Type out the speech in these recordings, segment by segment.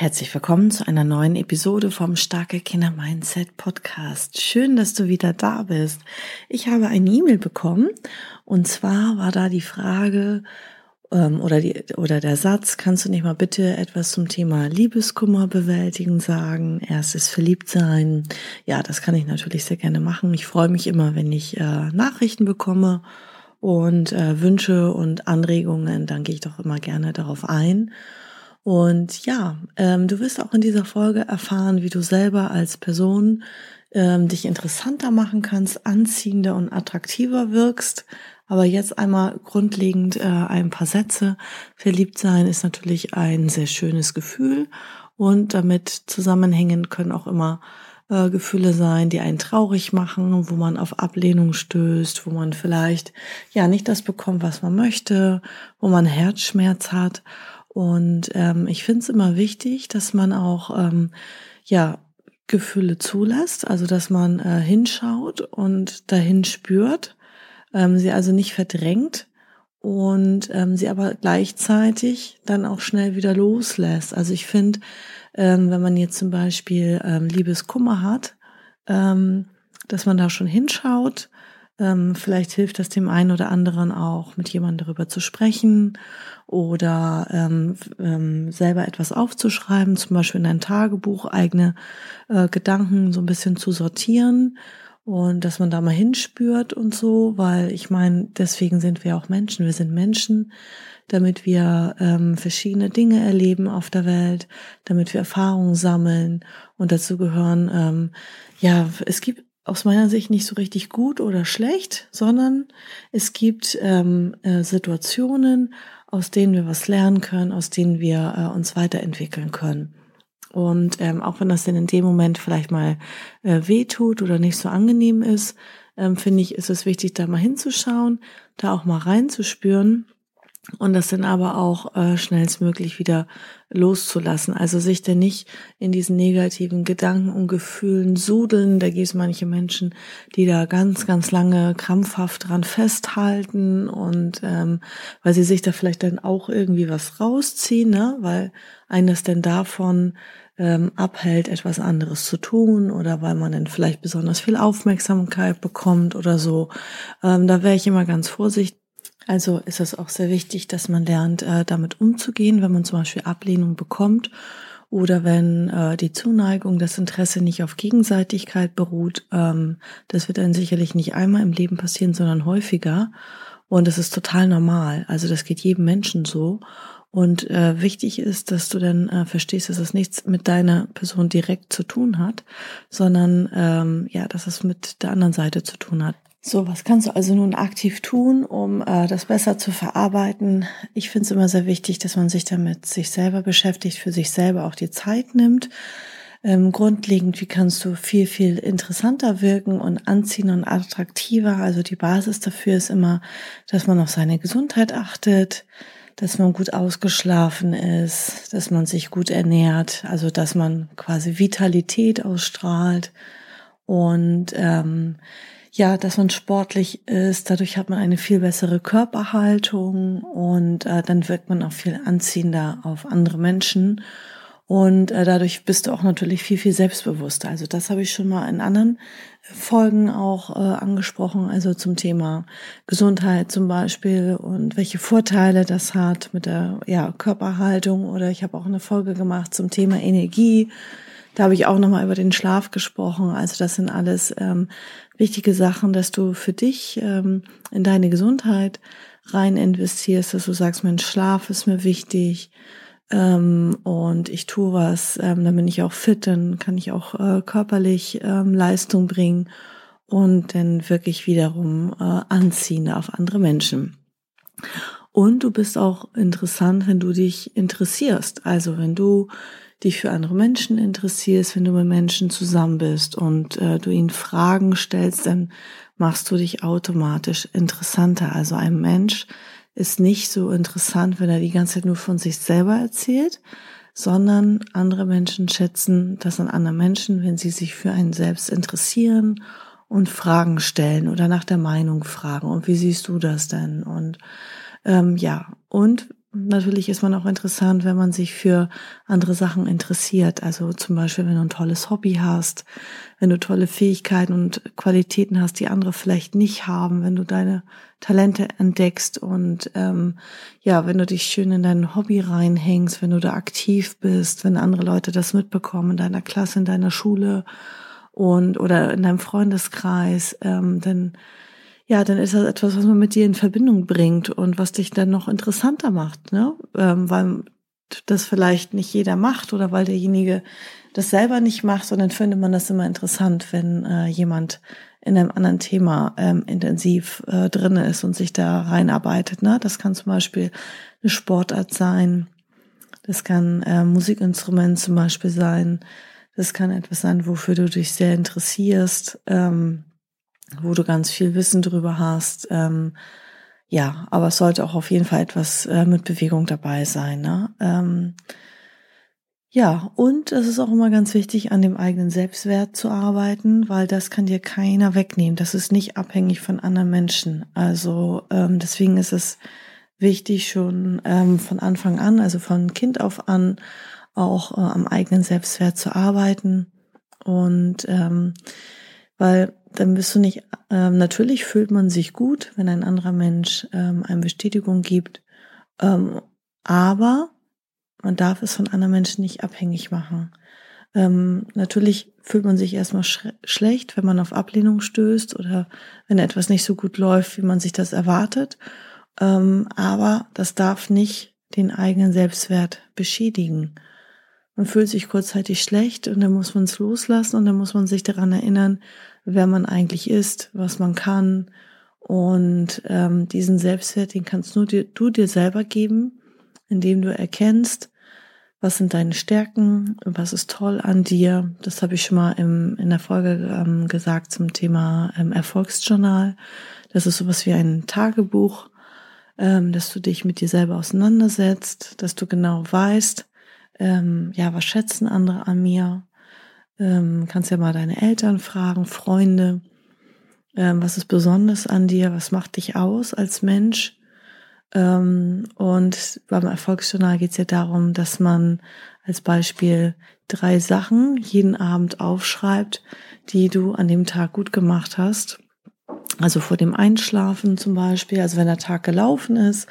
Herzlich willkommen zu einer neuen Episode vom Starke Kinder Mindset Podcast. Schön, dass du wieder da bist. Ich habe eine E-Mail bekommen und zwar war da die Frage ähm, oder die oder der Satz: Kannst du nicht mal bitte etwas zum Thema Liebeskummer bewältigen sagen? Erstes Verliebtsein. Ja, das kann ich natürlich sehr gerne machen. Ich freue mich immer, wenn ich äh, Nachrichten bekomme und äh, Wünsche und Anregungen. Dann gehe ich doch immer gerne darauf ein. Und ja, ähm, du wirst auch in dieser Folge erfahren, wie du selber als Person ähm, dich interessanter machen kannst, anziehender und attraktiver wirkst. Aber jetzt einmal grundlegend äh, ein paar Sätze. Verliebt sein ist natürlich ein sehr schönes Gefühl und damit zusammenhängen können auch immer äh, Gefühle sein, die einen traurig machen, wo man auf Ablehnung stößt, wo man vielleicht ja nicht das bekommt, was man möchte, wo man Herzschmerz hat. Und ähm, ich finde es immer wichtig, dass man auch ähm, ja Gefühle zulässt, also dass man äh, hinschaut und dahin spürt, ähm, sie also nicht verdrängt und ähm, sie aber gleichzeitig dann auch schnell wieder loslässt. Also ich finde, ähm, wenn man jetzt zum Beispiel ähm, Liebeskummer hat, ähm, dass man da schon hinschaut. Ähm, vielleicht hilft das dem einen oder anderen auch, mit jemandem darüber zu sprechen oder ähm, ähm, selber etwas aufzuschreiben, zum Beispiel in ein Tagebuch eigene äh, Gedanken so ein bisschen zu sortieren und dass man da mal hinspürt und so, weil ich meine, deswegen sind wir auch Menschen. Wir sind Menschen, damit wir ähm, verschiedene Dinge erleben auf der Welt, damit wir Erfahrungen sammeln und dazu gehören, ähm, ja, es gibt aus meiner Sicht nicht so richtig gut oder schlecht, sondern es gibt ähm, äh, Situationen, aus denen wir was lernen können, aus denen wir äh, uns weiterentwickeln können. Und ähm, auch wenn das denn in dem Moment vielleicht mal äh, weh tut oder nicht so angenehm ist, ähm, finde ich, ist es wichtig, da mal hinzuschauen, da auch mal reinzuspüren und das dann aber auch äh, schnellstmöglich wieder loszulassen. Also sich denn nicht in diesen negativen Gedanken und Gefühlen sudeln. Da gibt es manche Menschen, die da ganz, ganz lange krampfhaft dran festhalten und ähm, weil sie sich da vielleicht dann auch irgendwie was rausziehen, ne? weil eines denn davon ähm, abhält, etwas anderes zu tun oder weil man dann vielleicht besonders viel Aufmerksamkeit bekommt oder so. Ähm, da wäre ich immer ganz vorsichtig also ist es auch sehr wichtig, dass man lernt, äh, damit umzugehen, wenn man zum Beispiel Ablehnung bekommt oder wenn äh, die Zuneigung, das Interesse nicht auf Gegenseitigkeit beruht. Ähm, das wird dann sicherlich nicht einmal im Leben passieren, sondern häufiger. Und das ist total normal. Also das geht jedem Menschen so. Und äh, wichtig ist, dass du dann äh, verstehst, dass das nichts mit deiner Person direkt zu tun hat, sondern ähm, ja, dass es mit der anderen Seite zu tun hat. So, was kannst du also nun aktiv tun, um äh, das besser zu verarbeiten? Ich finde es immer sehr wichtig, dass man sich damit sich selber beschäftigt, für sich selber auch die Zeit nimmt. Ähm, grundlegend, wie kannst du viel, viel interessanter wirken und anziehen und attraktiver? Also die Basis dafür ist immer, dass man auf seine Gesundheit achtet, dass man gut ausgeschlafen ist, dass man sich gut ernährt, also dass man quasi Vitalität ausstrahlt und ähm, ja, dass man sportlich ist. Dadurch hat man eine viel bessere Körperhaltung und äh, dann wirkt man auch viel anziehender auf andere Menschen. Und äh, dadurch bist du auch natürlich viel, viel selbstbewusster. Also das habe ich schon mal in anderen Folgen auch äh, angesprochen, also zum Thema Gesundheit zum Beispiel und welche Vorteile das hat mit der ja, Körperhaltung. Oder ich habe auch eine Folge gemacht zum Thema Energie. Da habe ich auch nochmal über den Schlaf gesprochen. Also das sind alles ähm, wichtige Sachen, dass du für dich ähm, in deine Gesundheit rein investierst, dass du sagst, mein Schlaf ist mir wichtig ähm, und ich tue was, ähm, dann bin ich auch fit, dann kann ich auch äh, körperlich ähm, Leistung bringen und dann wirklich wiederum äh, anziehen auf andere Menschen. Und du bist auch interessant, wenn du dich interessierst. Also wenn du dich für andere Menschen interessierst, wenn du mit Menschen zusammen bist und äh, du ihnen Fragen stellst, dann machst du dich automatisch interessanter. Also ein Mensch ist nicht so interessant, wenn er die ganze Zeit nur von sich selber erzählt, sondern andere Menschen schätzen das an anderen Menschen, wenn sie sich für einen selbst interessieren und Fragen stellen oder nach der Meinung fragen. Und wie siehst du das denn? Und ähm, ja, und natürlich ist man auch interessant, wenn man sich für andere Sachen interessiert. Also zum Beispiel, wenn du ein tolles Hobby hast, wenn du tolle Fähigkeiten und Qualitäten hast, die andere vielleicht nicht haben, wenn du deine Talente entdeckst und ähm, ja, wenn du dich schön in dein Hobby reinhängst, wenn du da aktiv bist, wenn andere Leute das mitbekommen in deiner Klasse, in deiner Schule und oder in deinem Freundeskreis, ähm, dann ja, dann ist das etwas, was man mit dir in Verbindung bringt und was dich dann noch interessanter macht, ne? Ähm, weil das vielleicht nicht jeder macht oder weil derjenige das selber nicht macht, sondern findet man das immer interessant, wenn äh, jemand in einem anderen Thema ähm, intensiv äh, drin ist und sich da reinarbeitet. Ne? Das kann zum Beispiel eine Sportart sein, das kann äh, Musikinstrument zum Beispiel sein, das kann etwas sein, wofür du dich sehr interessierst. Ähm, wo du ganz viel Wissen drüber hast. Ähm, ja, aber es sollte auch auf jeden Fall etwas äh, mit Bewegung dabei sein. Ne? Ähm, ja, und es ist auch immer ganz wichtig, an dem eigenen Selbstwert zu arbeiten, weil das kann dir keiner wegnehmen. Das ist nicht abhängig von anderen Menschen. Also ähm, deswegen ist es wichtig, schon ähm, von Anfang an, also von Kind auf an, auch äh, am eigenen Selbstwert zu arbeiten. Und ähm, weil dann bist du nicht, ähm, natürlich fühlt man sich gut, wenn ein anderer Mensch ähm, eine Bestätigung gibt, ähm, aber man darf es von anderen Menschen nicht abhängig machen. Ähm, natürlich fühlt man sich erstmal sch schlecht, wenn man auf Ablehnung stößt oder wenn etwas nicht so gut läuft, wie man sich das erwartet. Ähm, aber das darf nicht den eigenen Selbstwert beschädigen. Man fühlt sich kurzzeitig schlecht und dann muss man es loslassen und dann muss man sich daran erinnern, wer man eigentlich ist, was man kann. Und ähm, diesen Selbstwert, den kannst nur dir, du dir selber geben, indem du erkennst, was sind deine Stärken, was ist toll an dir. Das habe ich schon mal im, in der Folge ähm, gesagt zum Thema ähm, Erfolgsjournal. Das ist sowas wie ein Tagebuch, ähm, dass du dich mit dir selber auseinandersetzt, dass du genau weißt, ähm, ja, was schätzen andere an mir? Ähm, kannst ja mal deine Eltern fragen, Freunde. Ähm, was ist besonders an dir? Was macht dich aus als Mensch? Ähm, und beim Erfolgsjournal geht es ja darum, dass man als Beispiel drei Sachen jeden Abend aufschreibt, die du an dem Tag gut gemacht hast. Also vor dem Einschlafen zum Beispiel, also wenn der Tag gelaufen ist,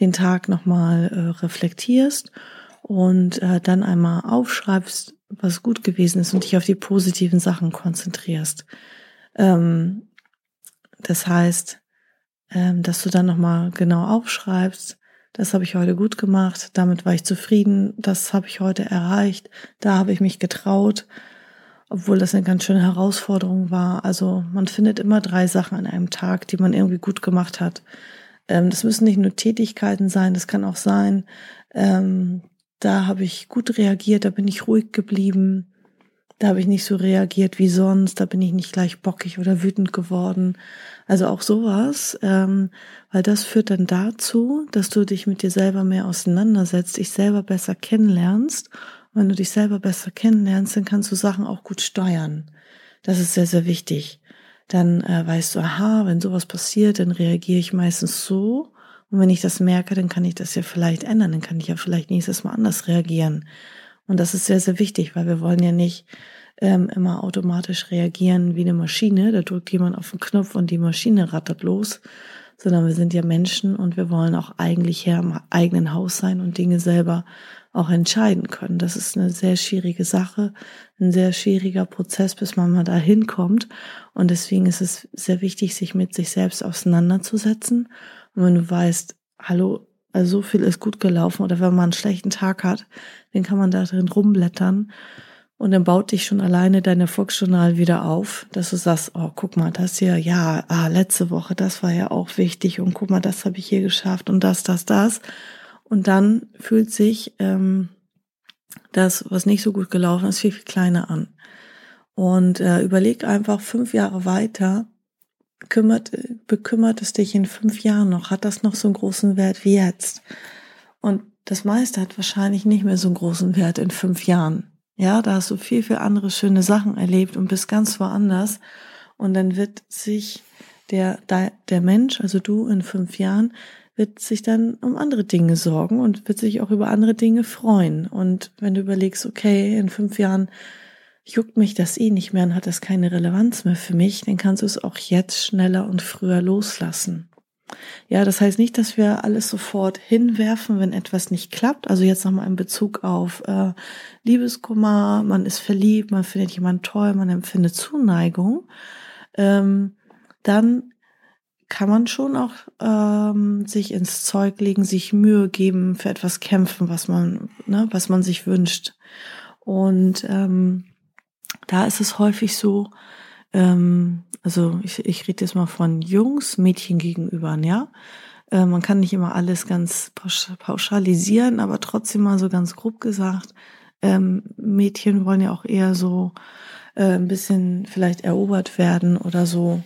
den Tag nochmal äh, reflektierst und äh, dann einmal aufschreibst, was gut gewesen ist und dich auf die positiven Sachen konzentrierst. Ähm, das heißt, ähm, dass du dann nochmal genau aufschreibst, das habe ich heute gut gemacht, damit war ich zufrieden, das habe ich heute erreicht, da habe ich mich getraut, obwohl das eine ganz schöne Herausforderung war. Also man findet immer drei Sachen an einem Tag, die man irgendwie gut gemacht hat. Ähm, das müssen nicht nur Tätigkeiten sein, das kann auch sein, ähm, da habe ich gut reagiert, da bin ich ruhig geblieben. Da habe ich nicht so reagiert wie sonst, da bin ich nicht gleich bockig oder wütend geworden. Also auch sowas, ähm, weil das führt dann dazu, dass du dich mit dir selber mehr auseinandersetzt, dich selber besser kennenlernst. Und wenn du dich selber besser kennenlernst, dann kannst du Sachen auch gut steuern. Das ist sehr, sehr wichtig. Dann äh, weißt du, aha, wenn sowas passiert, dann reagiere ich meistens so und wenn ich das merke, dann kann ich das ja vielleicht ändern, dann kann ich ja vielleicht nächstes Mal anders reagieren. Und das ist sehr, sehr wichtig, weil wir wollen ja nicht ähm, immer automatisch reagieren wie eine Maschine. Da drückt jemand auf den Knopf und die Maschine rattert los, sondern wir sind ja Menschen und wir wollen auch eigentlich her im eigenen Haus sein und Dinge selber auch entscheiden können. Das ist eine sehr schwierige Sache, ein sehr schwieriger Prozess, bis man mal dahin kommt. Und deswegen ist es sehr wichtig, sich mit sich selbst auseinanderzusetzen und wenn du weißt, hallo, also so viel ist gut gelaufen oder wenn man einen schlechten Tag hat, dann kann man da drin rumblättern und dann baut dich schon alleine dein Erfolgsjournal wieder auf, dass du sagst, oh, guck mal, das hier, ja, ah, letzte Woche, das war ja auch wichtig und guck mal, das habe ich hier geschafft und das, das, das. Und dann fühlt sich ähm, das, was nicht so gut gelaufen ist, viel, viel kleiner an. Und äh, überleg einfach fünf Jahre weiter, kümmert, bekümmert es dich in fünf Jahren noch? Hat das noch so einen großen Wert wie jetzt? Und das meiste hat wahrscheinlich nicht mehr so einen großen Wert in fünf Jahren. Ja, da hast du viel, viel andere schöne Sachen erlebt und bist ganz woanders. Und dann wird sich der, der Mensch, also du in fünf Jahren, wird sich dann um andere Dinge sorgen und wird sich auch über andere Dinge freuen. Und wenn du überlegst, okay, in fünf Jahren juckt mich das eh nicht mehr und hat das keine Relevanz mehr für mich, dann kannst du es auch jetzt schneller und früher loslassen. Ja, das heißt nicht, dass wir alles sofort hinwerfen, wenn etwas nicht klappt. Also jetzt nochmal in Bezug auf äh, Liebeskummer, man ist verliebt, man findet jemanden toll, man empfindet Zuneigung. Ähm, dann kann man schon auch ähm, sich ins Zeug legen, sich Mühe geben, für etwas kämpfen, was man, ne, was man sich wünscht. Und ähm, da ist es häufig so, ähm, also ich, ich rede jetzt mal von Jungs, Mädchen gegenüber, ja. Äh, man kann nicht immer alles ganz pauschalisieren, aber trotzdem mal so ganz grob gesagt, ähm, Mädchen wollen ja auch eher so äh, ein bisschen vielleicht erobert werden oder so,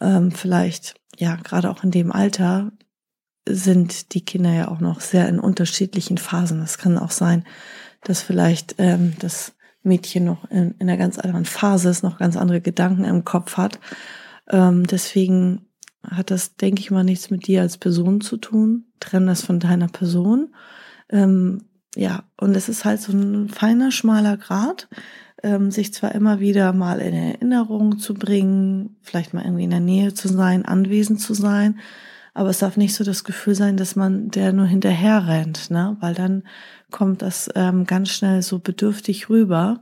ähm, vielleicht, ja, gerade auch in dem Alter sind die Kinder ja auch noch sehr in unterschiedlichen Phasen. Es kann auch sein, dass vielleicht ähm, das Mädchen noch in, in einer ganz anderen Phase ist, noch ganz andere Gedanken im Kopf hat. Ähm, deswegen hat das, denke ich mal, nichts mit dir als Person zu tun. Trenn das von deiner Person. Ähm, ja, und es ist halt so ein feiner, schmaler Grad, ähm, sich zwar immer wieder mal in Erinnerung zu bringen, vielleicht mal irgendwie in der Nähe zu sein, anwesend zu sein, aber es darf nicht so das Gefühl sein, dass man der nur hinterher rennt, ne? Weil dann kommt das ähm, ganz schnell so bedürftig rüber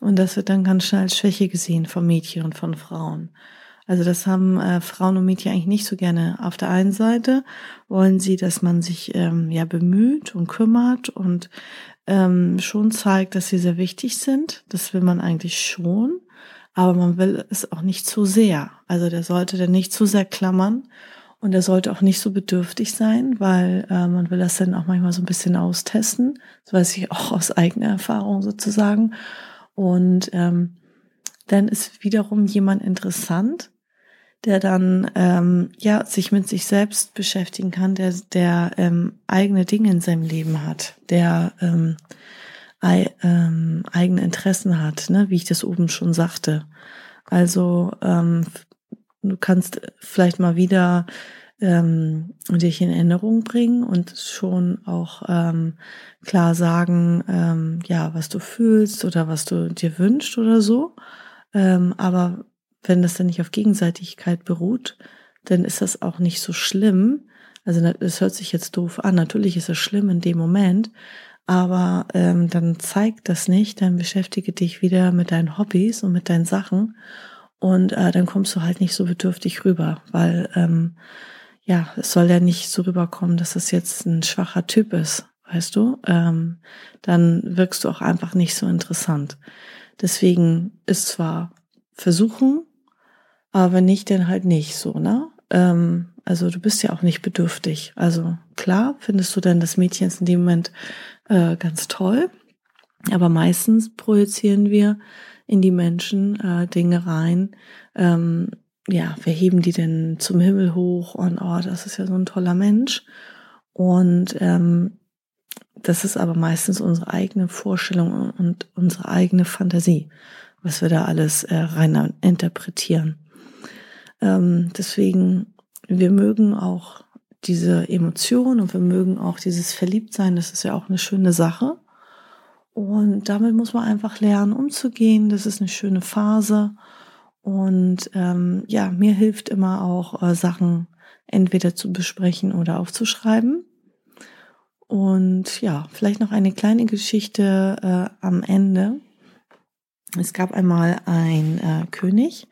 und das wird dann ganz schnell als Schwäche gesehen von Mädchen und von Frauen. Also das haben äh, Frauen und Mädchen eigentlich nicht so gerne. Auf der einen Seite wollen sie, dass man sich ähm, ja bemüht und kümmert und ähm, schon zeigt, dass sie sehr wichtig sind. Das will man eigentlich schon, aber man will es auch nicht zu sehr. Also der sollte dann nicht zu sehr klammern und er sollte auch nicht so bedürftig sein, weil äh, man will das dann auch manchmal so ein bisschen austesten. Das weiß ich auch aus eigener Erfahrung sozusagen. Und ähm, dann ist wiederum jemand interessant, der dann ähm, ja sich mit sich selbst beschäftigen kann, der der ähm, eigene Dinge in seinem Leben hat, der ähm, ei, ähm, eigene Interessen hat, ne, wie ich das oben schon sagte. Also ähm, du kannst vielleicht mal wieder ähm, dich in Erinnerung bringen und schon auch ähm, klar sagen, ähm, ja, was du fühlst oder was du dir wünschst oder so. Ähm, aber wenn das dann nicht auf Gegenseitigkeit beruht, dann ist das auch nicht so schlimm. Also das hört sich jetzt doof an. Natürlich ist es schlimm in dem Moment, aber ähm, dann zeigt das nicht. Dann beschäftige dich wieder mit deinen Hobbys und mit deinen Sachen und äh, dann kommst du halt nicht so bedürftig rüber, weil ähm, ja, es soll ja nicht so rüberkommen, dass es jetzt ein schwacher Typ ist, weißt du? Ähm, dann wirkst du auch einfach nicht so interessant. Deswegen ist zwar versuchen, aber wenn nicht, dann halt nicht so, ne? Ähm, also du bist ja auch nicht bedürftig. Also klar findest du dann das Mädchen in dem Moment äh, ganz toll, aber meistens projizieren wir in die Menschen äh, Dinge rein. Ähm, ja, wir heben die denn zum Himmel hoch und oh, das ist ja so ein toller Mensch. Und ähm, das ist aber meistens unsere eigene Vorstellung und unsere eigene Fantasie, was wir da alles äh, rein interpretieren. Ähm, deswegen, wir mögen auch diese Emotion und wir mögen auch dieses Verliebtsein, das ist ja auch eine schöne Sache. Und damit muss man einfach lernen, umzugehen. Das ist eine schöne Phase. Und ähm, ja, mir hilft immer auch äh, Sachen entweder zu besprechen oder aufzuschreiben. Und ja, vielleicht noch eine kleine Geschichte äh, am Ende. Es gab einmal ein äh, König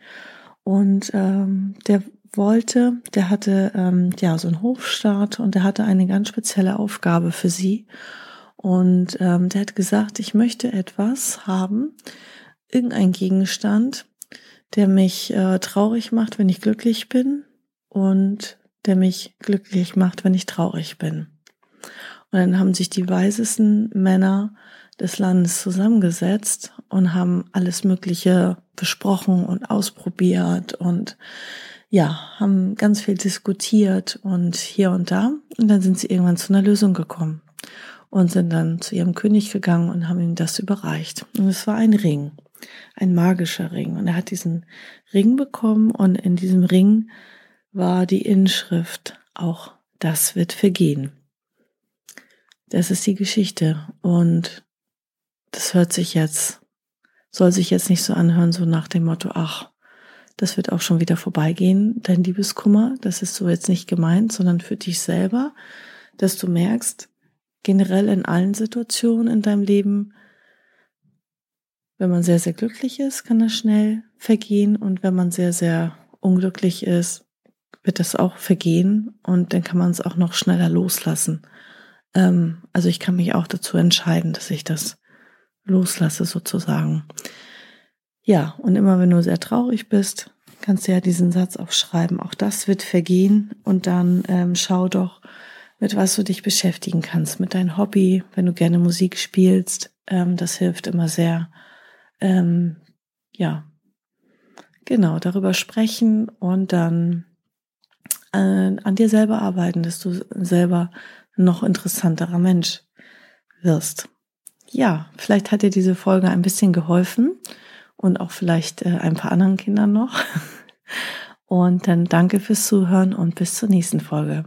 und ähm, der wollte, der hatte ähm, ja so einen Hofstaat und der hatte eine ganz spezielle Aufgabe für sie. Und ähm, der hat gesagt, ich möchte etwas haben, irgendein Gegenstand, der mich äh, traurig macht, wenn ich glücklich bin und der mich glücklich macht, wenn ich traurig bin. Und dann haben sich die weisesten Männer des Landes zusammengesetzt und haben alles Mögliche besprochen und ausprobiert und ja, haben ganz viel diskutiert und hier und da. Und dann sind sie irgendwann zu einer Lösung gekommen und sind dann zu ihrem König gegangen und haben ihm das überreicht. Und es war ein Ring, ein magischer Ring. Und er hat diesen Ring bekommen und in diesem Ring war die Inschrift auch das wird vergehen. Das ist die Geschichte und das hört sich jetzt, soll sich jetzt nicht so anhören, so nach dem Motto, ach, das wird auch schon wieder vorbeigehen, dein Liebeskummer. Das ist so jetzt nicht gemeint, sondern für dich selber, dass du merkst, generell in allen Situationen in deinem Leben, wenn man sehr, sehr glücklich ist, kann das schnell vergehen. Und wenn man sehr, sehr unglücklich ist, wird das auch vergehen. Und dann kann man es auch noch schneller loslassen. Ähm, also ich kann mich auch dazu entscheiden, dass ich das loslasse sozusagen. Ja, und immer wenn du sehr traurig bist, kannst du ja diesen Satz aufschreiben. Auch das wird vergehen und dann ähm, schau doch, mit was du dich beschäftigen kannst, mit deinem Hobby, wenn du gerne Musik spielst. Ähm, das hilft immer sehr. Ähm, ja, genau, darüber sprechen und dann äh, an dir selber arbeiten, dass du selber noch interessanterer Mensch wirst. Ja, vielleicht hat dir diese Folge ein bisschen geholfen und auch vielleicht äh, ein paar anderen Kindern noch. Und dann danke fürs Zuhören und bis zur nächsten Folge.